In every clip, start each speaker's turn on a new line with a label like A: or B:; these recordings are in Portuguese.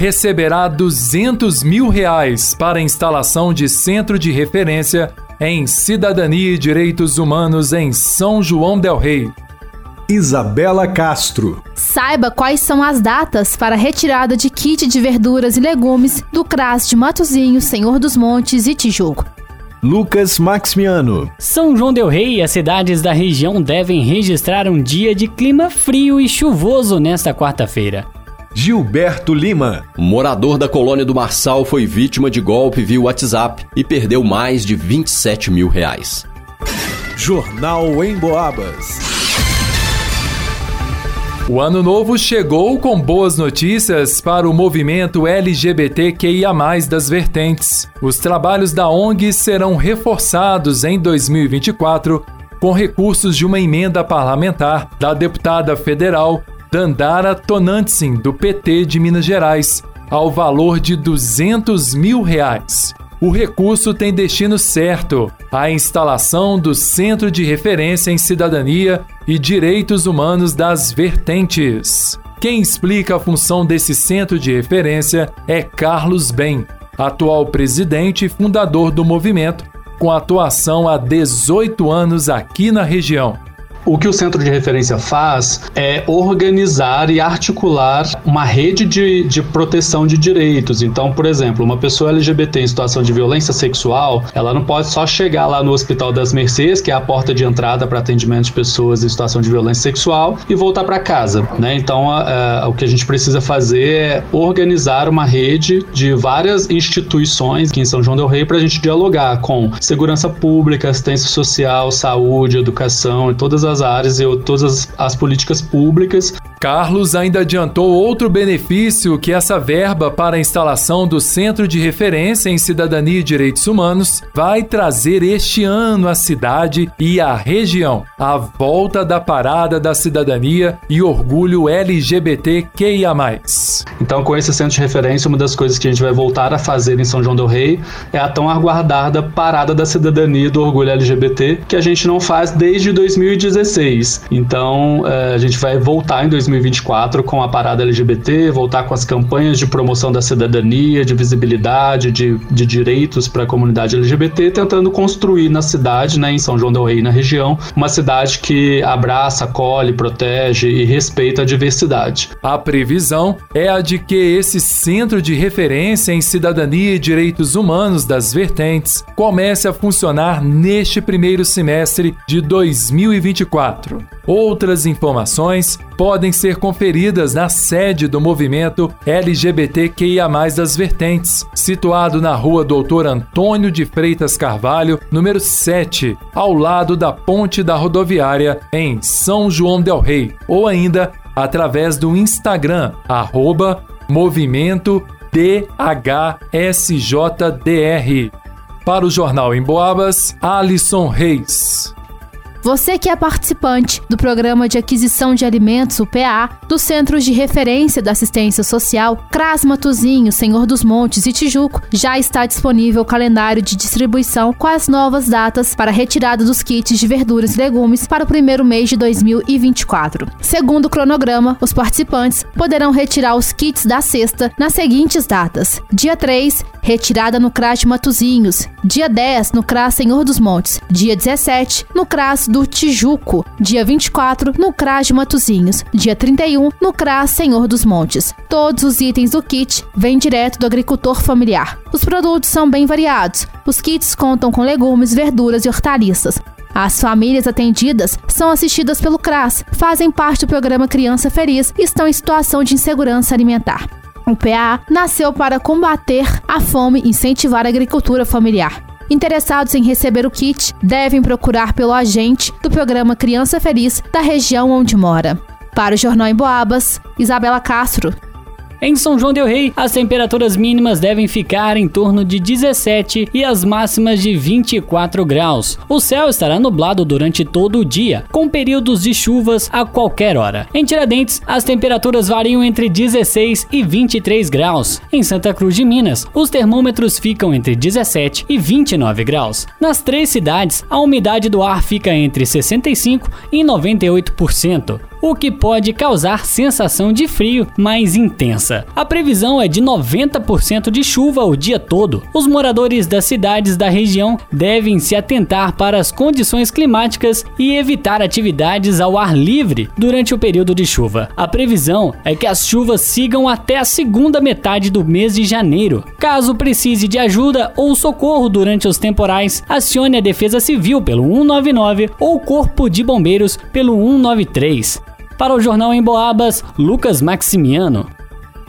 A: receberá 200 mil reais para a instalação de centro de referência em Cidadania e Direitos Humanos em São João del Rei.
B: Isabela Castro.
C: Saiba quais são as datas para a retirada de kit de verduras e legumes do CRAS de Matozinho, Senhor dos Montes e Tijuco.
B: Lucas Maximiano.
D: São João del Rei e as cidades da região devem registrar um dia de clima frio e chuvoso nesta quarta-feira.
B: Gilberto Lima.
E: morador da colônia do Marçal foi vítima de golpe via WhatsApp e perdeu mais de 27 mil reais.
B: Jornal em Boabas.
A: O ano novo chegou com boas notícias para o movimento LGBTQIA, das vertentes. Os trabalhos da ONG serão reforçados em 2024 com recursos de uma emenda parlamentar da deputada federal Dandara Tonantsin, do PT de Minas Gerais, ao valor de 200 mil reais. O recurso tem destino certo: a instalação do Centro de Referência em Cidadania e Direitos Humanos das Vertentes. Quem explica a função desse centro de referência é Carlos Ben, atual presidente e fundador do movimento, com atuação há 18 anos aqui na região.
F: O que o centro de referência faz é organizar e articular uma rede de, de proteção de direitos. Então, por exemplo, uma pessoa LGBT em situação de violência sexual, ela não pode só chegar lá no Hospital das Mercês, que é a porta de entrada para atendimento de pessoas em situação de violência sexual, e voltar para casa. Né? Então, a, a, o que a gente precisa fazer é organizar uma rede de várias instituições aqui em São João del Rei para a gente dialogar com segurança pública, assistência social, saúde, educação e todas as as áreas e todas as, as políticas públicas
A: Carlos ainda adiantou outro benefício que essa verba para a instalação do Centro de Referência em Cidadania e Direitos Humanos vai trazer este ano à cidade e à região. A volta da Parada da Cidadania e Orgulho LGBTQIA.
F: Então, com esse centro de referência, uma das coisas que a gente vai voltar a fazer em São João Del Rei é a tão aguardada Parada da Cidadania e do Orgulho LGBT, que a gente não faz desde 2016. Então, eh, a gente vai voltar em 2016 2024 com a parada LGBT, voltar com as campanhas de promoção da cidadania, de visibilidade, de, de direitos para a comunidade LGBT, tentando construir na cidade, né, em São João del Rei, na região, uma cidade que abraça, acolhe, protege e respeita a diversidade.
A: A previsão é a de que esse centro de referência em cidadania e direitos humanos das vertentes comece a funcionar neste primeiro semestre de 2024. Outras informações podem ser conferidas na sede do movimento LGBTQIA, das Vertentes, situado na rua Doutor Antônio de Freitas Carvalho, número 7, ao lado da ponte da rodoviária, em São João Del Rei, ou ainda através do Instagram, arroba movimento DHSJDR. Para o Jornal em Boabas, Alisson Reis.
C: Você que é participante do Programa de Aquisição de Alimentos, o PA, dos Centros de Referência da Assistência Social, CRAS Matozinho, Senhor dos Montes e Tijuco, já está disponível o calendário de distribuição com as novas datas para retirada dos kits de verduras e legumes para o primeiro mês de 2024. Segundo o cronograma, os participantes poderão retirar os kits da cesta nas seguintes datas: dia 3, retirada no CRAS de Matozinhos, dia 10, no CRAS Senhor dos Montes, dia 17, no CRAS do Tijuco, dia 24 no CRAS de Matozinhos, dia 31 no CRAS Senhor dos Montes. Todos os itens do kit vêm direto do agricultor familiar. Os produtos são bem variados. Os kits contam com legumes, verduras e hortaliças. As famílias atendidas são assistidas pelo CRAS, fazem parte do programa Criança Feliz e estão em situação de insegurança alimentar. O PA nasceu para combater a fome e incentivar a agricultura familiar. Interessados em receber o kit devem procurar pelo agente do programa Criança Feliz da região onde mora. Para o Jornal em Boabas, Isabela Castro.
D: Em São João del Rei, as temperaturas mínimas devem ficar em torno de 17 e as máximas de 24 graus. O céu estará nublado durante todo o dia, com períodos de chuvas a qualquer hora. Em Tiradentes, as temperaturas variam entre 16 e 23 graus. Em Santa Cruz de Minas, os termômetros ficam entre 17 e 29 graus. Nas três cidades, a umidade do ar fica entre 65 e 98% o que pode causar sensação de frio mais intensa. A previsão é de 90% de chuva o dia todo. Os moradores das cidades da região devem se atentar para as condições climáticas e evitar atividades ao ar livre durante o período de chuva. A previsão é que as chuvas sigam até a segunda metade do mês de janeiro. Caso precise de ajuda ou socorro durante os temporais, acione a Defesa Civil pelo 199 ou Corpo de Bombeiros pelo 193. Para o Jornal em Boabas, Lucas Maximiano.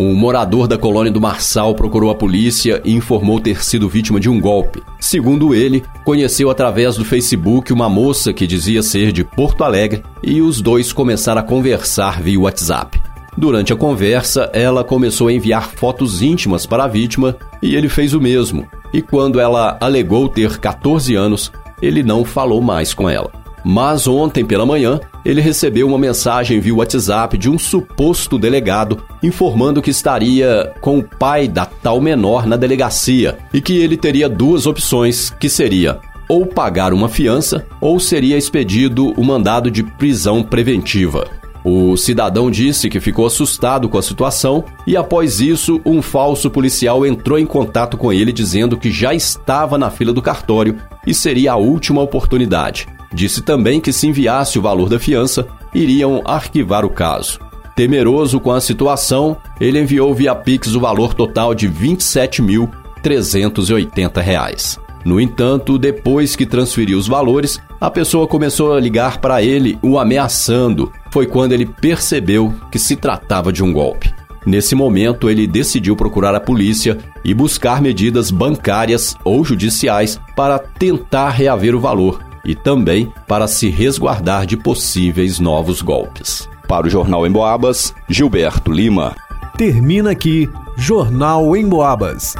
E: Um morador da colônia do Marçal procurou a polícia e informou ter sido vítima de um golpe. Segundo ele, conheceu através do Facebook uma moça que dizia ser de Porto Alegre e os dois começaram a conversar via WhatsApp. Durante a conversa, ela começou a enviar fotos íntimas para a vítima e ele fez o mesmo. E quando ela alegou ter 14 anos, ele não falou mais com ela. Mas ontem pela manhã, ele recebeu uma mensagem via WhatsApp de um suposto delegado informando que estaria com o pai da tal menor na delegacia e que ele teria duas opções, que seria ou pagar uma fiança ou seria expedido o mandado de prisão preventiva. O cidadão disse que ficou assustado com a situação e, após isso, um falso policial entrou em contato com ele dizendo que já estava na fila do cartório e seria a última oportunidade. Disse também que se enviasse o valor da fiança, iriam arquivar o caso. Temeroso com a situação, ele enviou via Pix o valor total de R$ 27.380. No entanto, depois que transferiu os valores, a pessoa começou a ligar para ele, o ameaçando. Foi quando ele percebeu que se tratava de um golpe. Nesse momento, ele decidiu procurar a polícia e buscar medidas bancárias ou judiciais para tentar reaver o valor, e também para se resguardar de possíveis novos golpes. Para o Jornal em Boabas, Gilberto Lima.
B: Termina aqui Jornal em Boabas.